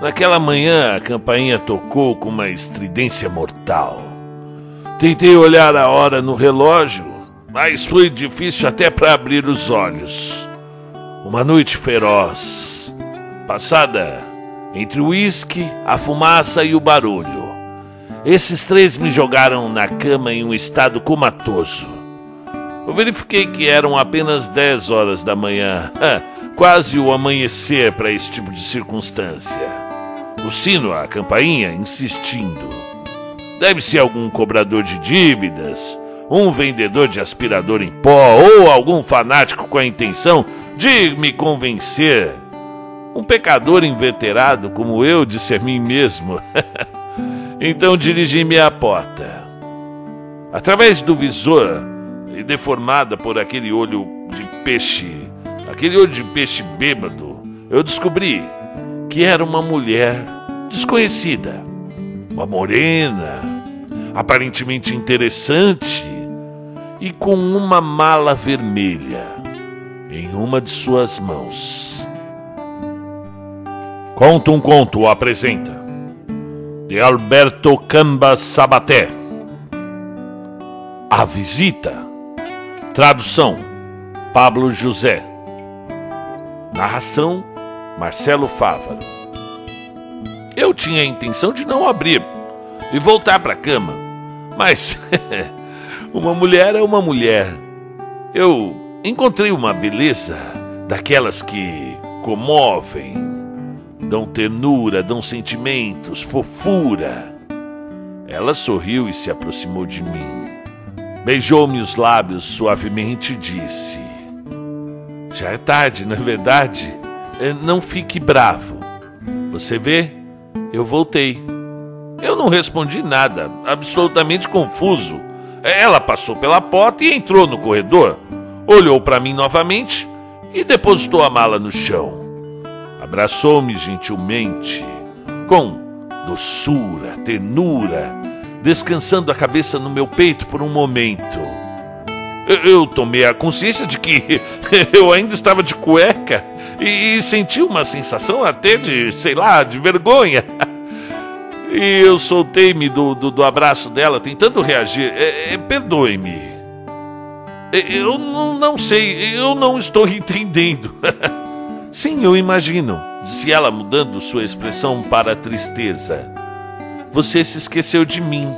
Naquela manhã, a campainha tocou com uma estridência mortal. Tentei olhar a hora no relógio, mas foi difícil até para abrir os olhos. Uma noite feroz, passada entre o uísque, a fumaça e o barulho. Esses três me jogaram na cama em um estado comatoso. Eu verifiquei que eram apenas 10 horas da manhã, quase o amanhecer para esse tipo de circunstância. O sino, a campainha, insistindo. Deve ser algum cobrador de dívidas, um vendedor de aspirador em pó ou algum fanático com a intenção de me convencer. Um pecador inveterado como eu disse a mim mesmo. então dirigi-me à porta. Através do visor, e deformada por aquele olho de peixe, aquele olho de peixe bêbado, eu descobri que era uma mulher desconhecida, uma morena, aparentemente interessante e com uma mala vermelha em uma de suas mãos. Conta um conto apresenta de Alberto Camba Sabaté. A visita. Tradução: Pablo José. Narração: Marcelo Fávaro. Eu tinha a intenção de não abrir e voltar para a cama, mas uma mulher é uma mulher. Eu encontrei uma beleza daquelas que comovem, dão ternura, dão sentimentos, fofura. Ela sorriu e se aproximou de mim. Beijou-me os lábios suavemente e disse: Já é tarde, não é verdade? Eh, não fique bravo. Você vê? Eu voltei. Eu não respondi nada, absolutamente confuso. Ela passou pela porta e entrou no corredor, olhou para mim novamente e depositou a mala no chão. Abraçou-me gentilmente, com doçura, ternura, descansando a cabeça no meu peito por um momento. Eu tomei a consciência de que eu ainda estava de cueca e, senti uma sensação até de, sei lá, de vergonha. E eu soltei-me do, do, do, abraço dela, tentando reagir. É, é, Perdoe-me. É, eu não, não sei, eu não estou entendendo. Sim, eu imagino, disse ela, mudando sua expressão para tristeza. Você se esqueceu de mim.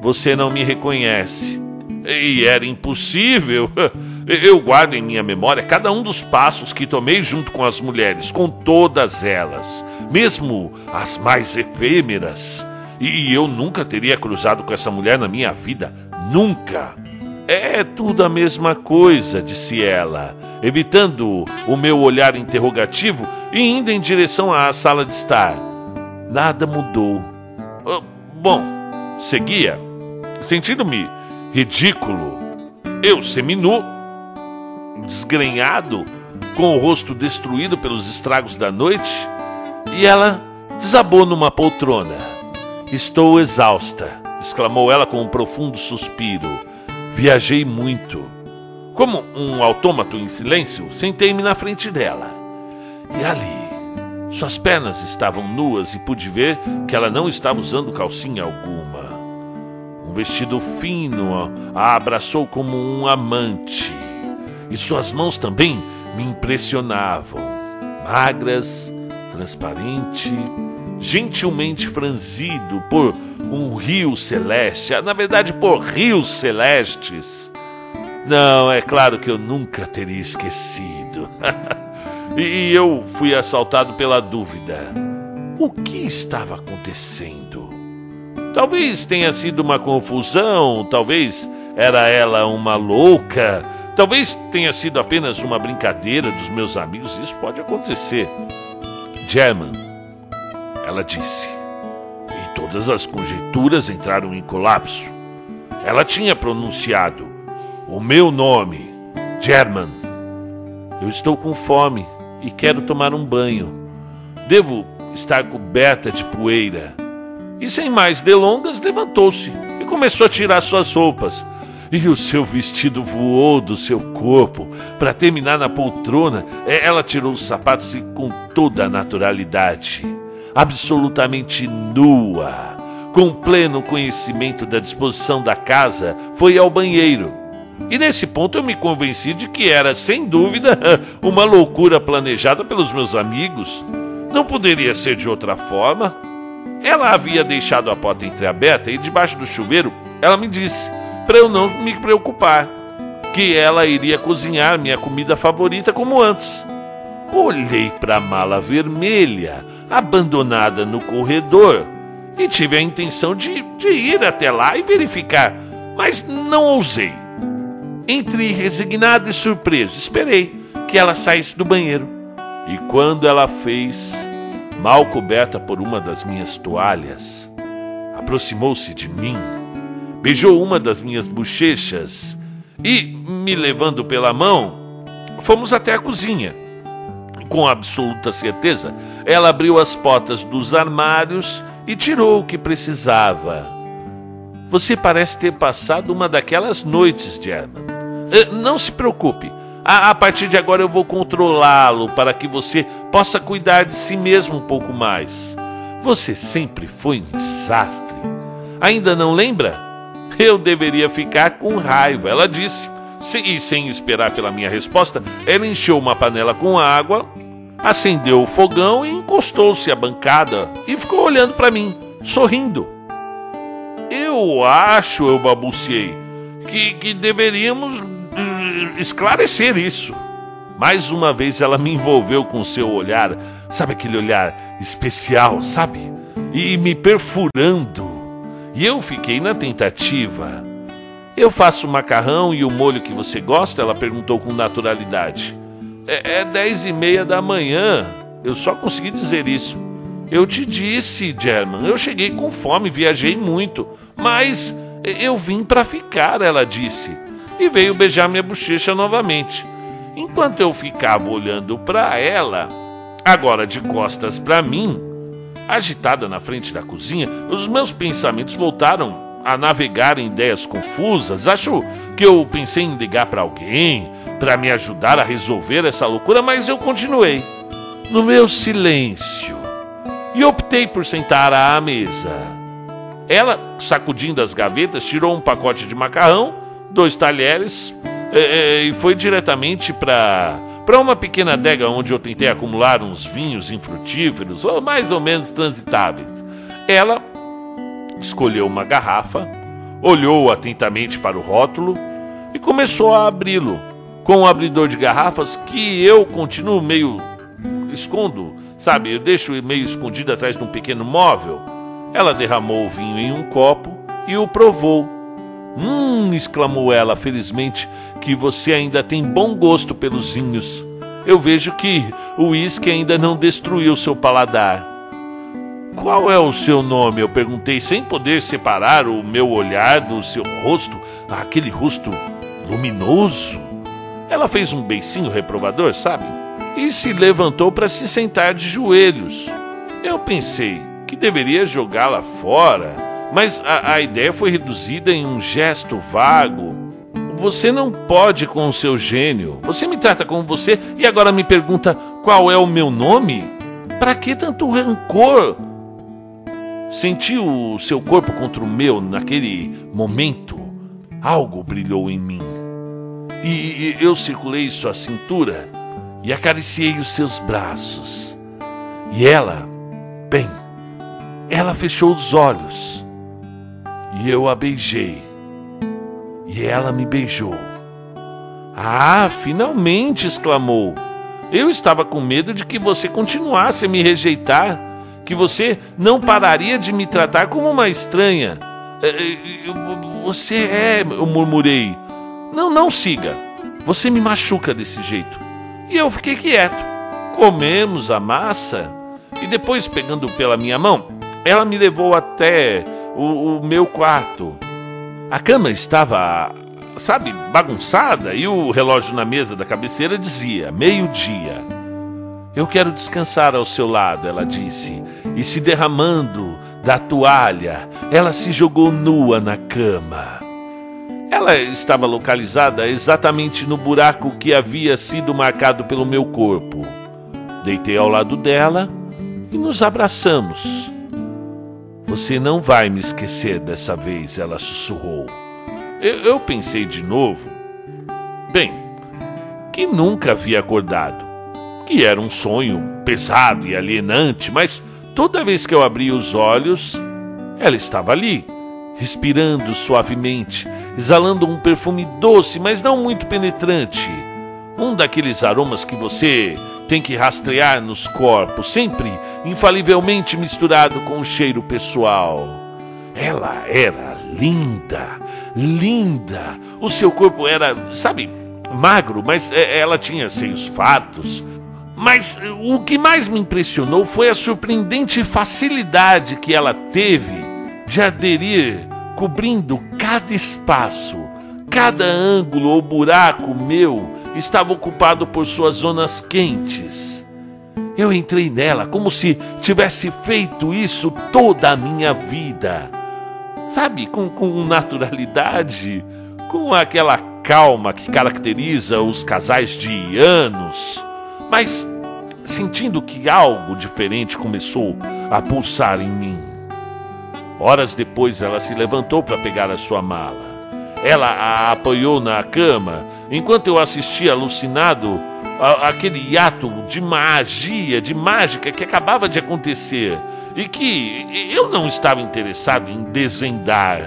Você não me reconhece. E era impossível. Eu guardo em minha memória cada um dos passos que tomei junto com as mulheres, com todas elas, mesmo as mais efêmeras. E eu nunca teria cruzado com essa mulher na minha vida. Nunca. É tudo a mesma coisa, disse ela, evitando o meu olhar interrogativo e indo em direção à sala de estar. Nada mudou. Ah, bom, seguia, sentindo-me ridículo, eu seminu desgrenhado, com o rosto destruído pelos estragos da noite, e ela desabou numa poltrona. Estou exausta, exclamou ela com um profundo suspiro. Viajei muito. Como um autômato em silêncio, sentei-me na frente dela. E ali, suas pernas estavam nuas e pude ver que ela não estava usando calcinha alguma. Um vestido fino a abraçou como um amante e suas mãos também me impressionavam. Magras, transparente, gentilmente franzido por um rio celeste, na verdade por rios celestes. Não, é claro que eu nunca teria esquecido. e eu fui assaltado pela dúvida. O que estava acontecendo? Talvez tenha sido uma confusão, talvez era ela uma louca Talvez tenha sido apenas uma brincadeira dos meus amigos, isso pode acontecer. German, ela disse, e todas as conjecturas entraram em colapso. Ela tinha pronunciado o meu nome, German. Eu estou com fome e quero tomar um banho. Devo estar coberta de poeira. E sem mais delongas, levantou-se e começou a tirar suas roupas e o seu vestido voou do seu corpo. Para terminar na poltrona, é, ela tirou os sapatos e com toda a naturalidade. absolutamente nua, com pleno conhecimento da disposição da casa, foi ao banheiro. E nesse ponto eu me convenci de que era, sem dúvida, uma loucura planejada pelos meus amigos. Não poderia ser de outra forma. Ela havia deixado a porta entreaberta e debaixo do chuveiro ela me disse para eu não me preocupar, que ela iria cozinhar minha comida favorita como antes. Olhei para a mala vermelha, abandonada no corredor, e tive a intenção de, de ir até lá e verificar, mas não ousei. Entre resignado e surpreso, esperei que ela saísse do banheiro. E quando ela fez, mal coberta por uma das minhas toalhas, aproximou-se de mim, beijou uma das minhas bochechas e, me levando pela mão, fomos até a cozinha. Com absoluta certeza, ela abriu as portas dos armários e tirou o que precisava. Você parece ter passado uma daquelas noites, German. Eh, não se preocupe. A, partir de agora eu vou controlá-lo para que você possa cuidar de si mesmo um pouco mais. Você sempre foi um desastre. Ainda não lembra? Eu deveria ficar com raiva, ela disse. E sem esperar pela minha resposta, ela encheu uma panela com água, acendeu o fogão e encostou-se à bancada e ficou olhando para mim, sorrindo. Eu acho, eu babuciei, que, que deveríamos uh, esclarecer isso. Mais uma vez ela me envolveu com seu olhar, sabe aquele olhar especial, sabe? E me perfurando. E eu fiquei na tentativa. Eu faço o macarrão e o molho que você gosta? Ela perguntou com naturalidade. É, é dez e meia da manhã. Eu só consegui dizer isso. Eu te disse, German, eu cheguei com fome, viajei muito, mas eu vim para ficar, ela disse, e veio beijar minha bochecha novamente. Enquanto eu ficava olhando para ela, agora de costas para mim, agitada na frente da cozinha, os meus pensamentos voltaram a navegar em ideias confusas. Acho que eu pensei em ligar para alguém para me ajudar a resolver essa loucura, mas eu continuei no meu silêncio e optei por sentar à mesa. Ela, sacudindo as gavetas, tirou um pacote de macarrão, dois talheres e, e foi diretamente para para uma pequena adega onde eu tentei acumular uns vinhos infrutíferos, ou mais ou menos transitáveis. Ela escolheu uma garrafa, olhou atentamente para o rótulo e começou a abri-lo com um abridor de garrafas que eu continuo meio escondo, sabe? Eu deixo meio escondido atrás de um pequeno móvel. Ela derramou o vinho em um copo e o provou. Hum, exclamou ela, felizmente que você ainda tem bom gosto pelos vinhos. Eu vejo que o uísque ainda não destruiu seu paladar. Qual é o seu nome? Eu perguntei sem poder separar o meu olhar do seu rosto, aquele rosto luminoso. Ela fez um beicinho reprovador, sabe? E se levantou para se sentar de joelhos. Eu pensei que deveria jogá-la fora, mas a, a ideia foi reduzida em um gesto vago. Você não pode com o seu gênio. Você me trata como você e agora me pergunta qual é o meu nome? Para que tanto rancor? Senti o seu corpo contra o meu naquele momento. Algo brilhou em mim. E eu circulei sua cintura e acariciei os seus braços. E ela, bem, ela fechou os olhos. E eu a beijei. E ela me beijou. Ah, finalmente! exclamou. Eu estava com medo de que você continuasse a me rejeitar que você não pararia de me tratar como uma estranha. É, é, você é, eu murmurei. Não, não siga. Você me machuca desse jeito. E eu fiquei quieto. Comemos a massa e depois, pegando pela minha mão, ela me levou até o, o meu quarto. A cama estava, sabe, bagunçada e o relógio na mesa da cabeceira dizia meio-dia. Eu quero descansar ao seu lado, ela disse, e se derramando da toalha, ela se jogou nua na cama. Ela estava localizada exatamente no buraco que havia sido marcado pelo meu corpo. Deitei ao lado dela e nos abraçamos. Você não vai me esquecer dessa vez, ela sussurrou. Eu, eu pensei de novo. Bem, que nunca havia acordado, que era um sonho pesado e alienante, mas toda vez que eu abria os olhos, ela estava ali, respirando suavemente, exalando um perfume doce, mas não muito penetrante. Um daqueles aromas que você tem que rastrear nos corpos, sempre infalivelmente misturado com o cheiro pessoal. Ela era linda, linda. O seu corpo era, sabe, magro, mas é, ela tinha seios fartos. Mas o que mais me impressionou foi a surpreendente facilidade que ela teve de aderir cobrindo cada espaço, cada ângulo ou buraco meu estava ocupado por suas zonas quentes. Eu entrei nela como se tivesse feito isso toda a minha vida. Sabe, com, com naturalidade, com aquela calma que caracteriza os casais de anos, mas sentindo que algo diferente começou a pulsar em mim. Horas depois ela se levantou para pegar a sua mala. Ela a apoiou na cama enquanto eu assistia alucinado aquele ato de magia, de mágica que acabava de acontecer e que eu não estava interessado em desvendar.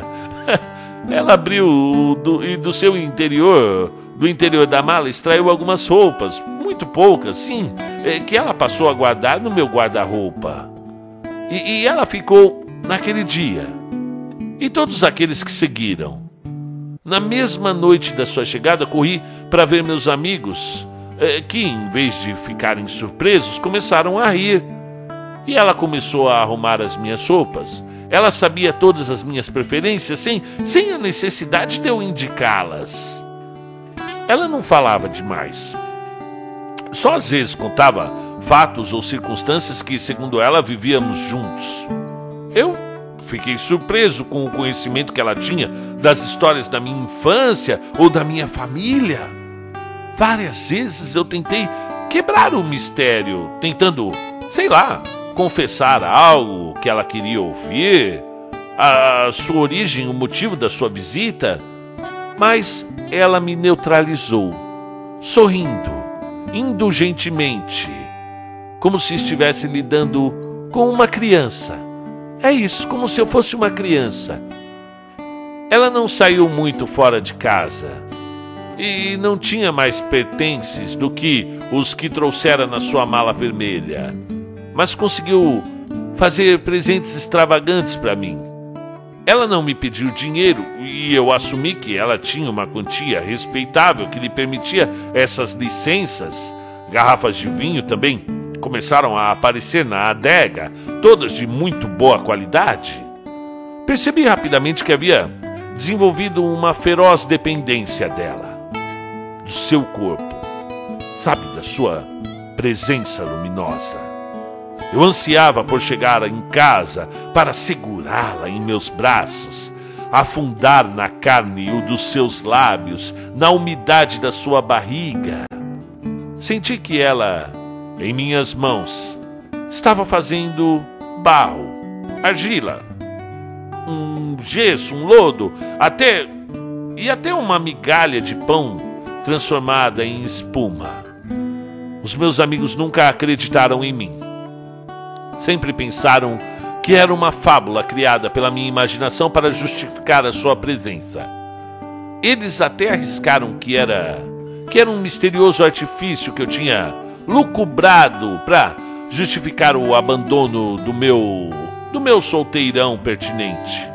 Ela abriu do, e do seu interior, do interior da mala, extraiu algumas roupas, muito poucas, sim, é, que ela passou a guardar no meu guarda-roupa. E, e ela ficou naquele dia. E todos aqueles que seguiram. Na mesma noite da sua chegada, corri para ver meus amigos, eh, que, em vez de ficarem surpresos, começaram a rir. E ela começou a arrumar as minhas roupas. Ela sabia todas as minhas preferências sem, sem a necessidade de eu indicá-las. Ela não falava demais. Só às vezes contava fatos ou circunstâncias que, segundo ela, vivíamos juntos. Eu Fiquei surpreso com o conhecimento que ela tinha das histórias da minha infância ou da minha família. Várias vezes eu tentei quebrar o mistério, tentando, sei lá, confessar algo que ela queria ouvir, a sua origem, o motivo da sua visita, mas ela me neutralizou, sorrindo, indulgentemente, como se estivesse lidando com uma criança é isso, como se eu fosse uma criança. Ela não saiu muito fora de casa e não tinha mais pertences do que os que trouxera na sua mala vermelha, mas conseguiu fazer presentes extravagantes para mim. Ela não me pediu dinheiro e eu assumi que ela tinha uma quantia respeitável que lhe permitia essas licenças, garrafas de vinho também começaram a aparecer na adega, todas de muito boa qualidade, percebi rapidamente que havia desenvolvido uma feroz dependência dela, do seu corpo, sabe, da sua presença luminosa. Eu ansiava por chegar em casa para segurá-la em meus braços, afundar na carne o dos seus lábios, na umidade da sua barriga. Senti que ela em minhas mãos. Estava fazendo barro, argila, um gesso, um lodo, até e até uma migalha de pão transformada em espuma. Os meus amigos nunca acreditaram em mim. Sempre pensaram que era uma fábula criada pela minha imaginação para justificar a sua presença. Eles até arriscaram que era que era um misterioso artifício que eu tinha lucubrado para justificar o abandono do meu do meu solteirão pertinente.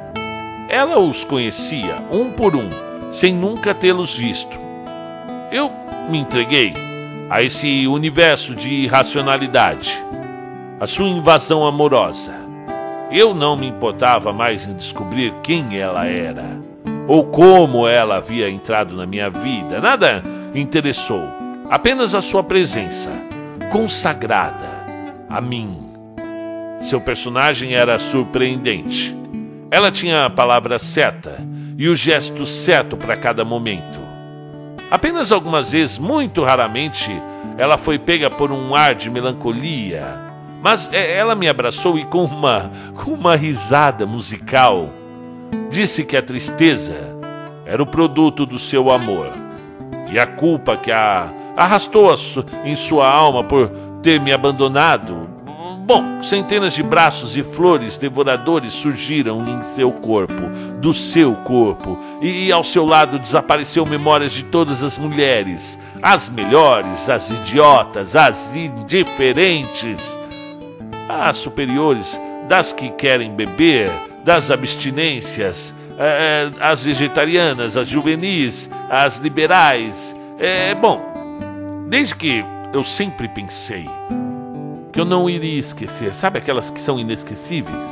Ela os conhecia um por um, sem nunca tê-los visto. Eu me entreguei a esse universo de irracionalidade, a sua invasão amorosa. Eu não me importava mais em descobrir quem ela era ou como ela havia entrado na minha vida. Nada interessou apenas a sua presença, consagrada a mim. Seu personagem era surpreendente. Ela tinha a palavra certa e o gesto certo para cada momento. Apenas algumas vezes, muito raramente, ela foi pega por um ar de melancolia, Mas é, ela me abraçou e com uma, com uma risada musical disse que a tristeza era o produto do seu amor e a culpa que a arrastou em sua alma por ter me abandonado. Bom, centenas de braços e flores devoradores surgiram em seu corpo, do seu corpo, e ao seu lado desapareceu memórias de todas as mulheres, as melhores, as idiotas, as indiferentes as superiores, das que querem beber, das abstinências, é, as vegetarianas, as juvenis, as liberais. É bom, desde que eu sempre pensei que eu não iria esquecer, sabe aquelas que são inesquecíveis?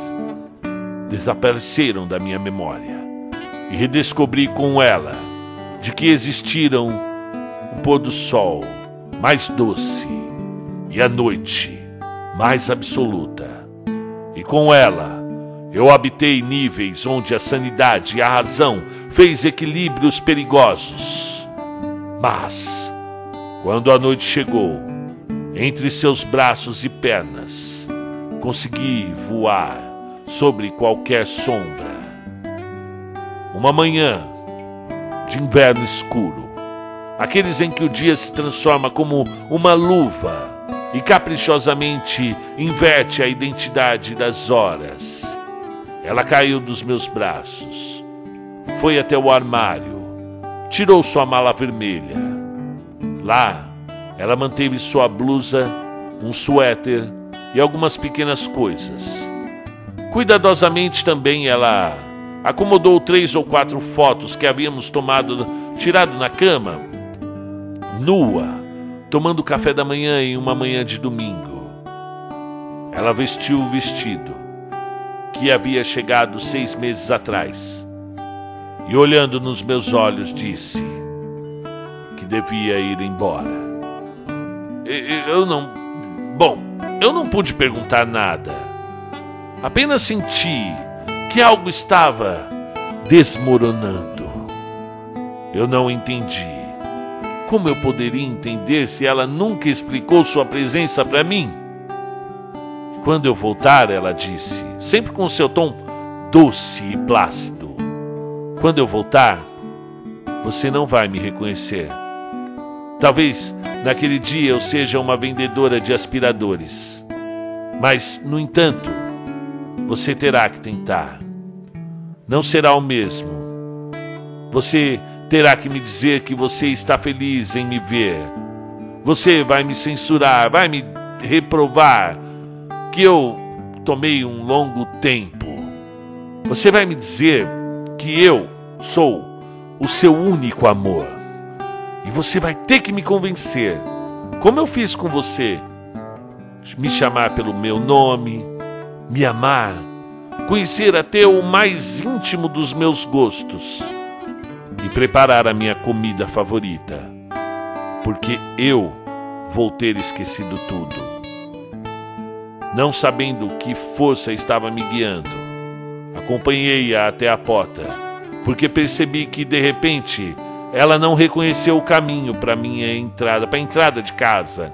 Desapareceram da minha memória e redescobri com ela de que existiram o pôr do sol mais doce e a noite mais absoluta. E com ela, eu habitei níveis onde a sanidade e a razão fez equilíbrios perigosos. Mas, quando a noite chegou, entre seus braços e pernas, consegui voar sobre qualquer sombra. Uma manhã de inverno escuro, aqueles em que o dia se transforma como uma luva e caprichosamente inverte a identidade das horas. Ela caiu dos meus braços, foi até o armário, tirou sua mala vermelha. Lá, ela manteve sua blusa, um suéter e algumas pequenas coisas. Cuidadosamente também ela acomodou três ou quatro fotos que havíamos tomado, tirado na cama, nua tomando café da manhã em uma manhã de domingo. Ela vestiu o vestido que havia chegado seis meses atrás e, olhando nos meus olhos, disse devia ir embora. Eu não. Bom, eu não pude perguntar nada. Apenas senti que algo estava desmoronando. Eu não entendi como eu poderia entender se ela nunca explicou sua presença para mim? Quando eu voltar, ela disse, sempre com seu tom doce e plácido: Quando eu voltar, você não vai me reconhecer. Talvez naquele dia eu seja uma vendedora de aspiradores. Mas, no entanto, você terá que tentar. Não será o mesmo. Você terá que me dizer que você está feliz em me ver. Você vai me censurar, vai me reprovar que eu tomei um longo tempo. Você vai me dizer que eu sou o seu único amor. E você vai ter que me convencer, como eu fiz com você, me chamar pelo meu nome, me amar, conhecer até o mais íntimo dos meus gostos e preparar a minha comida favorita, porque eu vou ter esquecido tudo. Não sabendo que força estava me guiando, acompanhei-a até a porta, porque percebi que de repente ela não reconheceu o caminho para minha entrada, para a entrada de casa.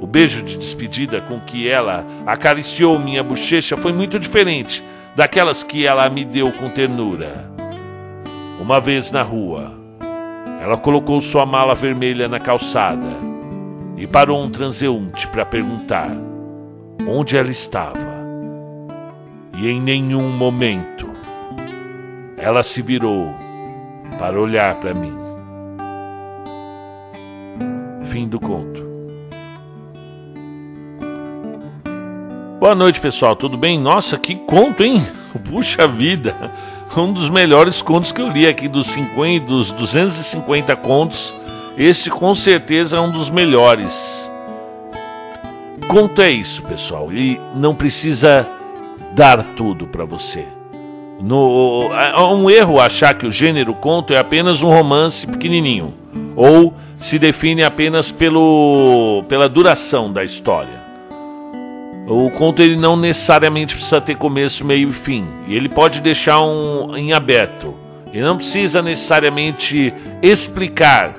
O beijo de despedida com que ela acariciou minha bochecha foi muito diferente daquelas que ela me deu com ternura. Uma vez na rua, ela colocou sua mala vermelha na calçada e parou um transeunte para perguntar onde ela estava. E em nenhum momento ela se virou para olhar para mim. Fim do conto. Boa noite, pessoal. Tudo bem? Nossa, que conto, hein? Puxa vida um dos melhores contos que eu li aqui dos 50, dos 250 contos. Este com certeza é um dos melhores. Conto é isso, pessoal, e não precisa dar tudo para você. No, é um erro achar que o gênero conto é apenas um romance pequenininho ou se define apenas pelo, pela duração da história. O conto ele não necessariamente precisa ter começo, meio e fim. E ele pode deixar um em aberto. Ele não precisa necessariamente explicar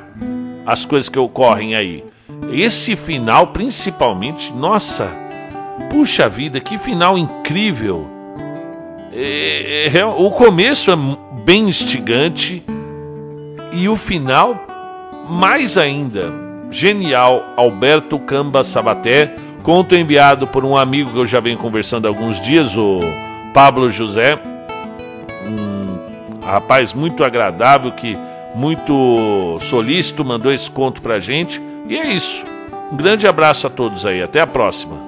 as coisas que ocorrem aí. Esse final, principalmente, nossa, Puxa vida, que final incrível! É, é, o começo é bem instigante e o final mais ainda. Genial, Alberto Camba Sabaté. Conto enviado por um amigo que eu já venho conversando há alguns dias, o Pablo José. Um rapaz muito agradável, que muito solícito, mandou esse conto pra gente. E é isso. Um grande abraço a todos aí. Até a próxima.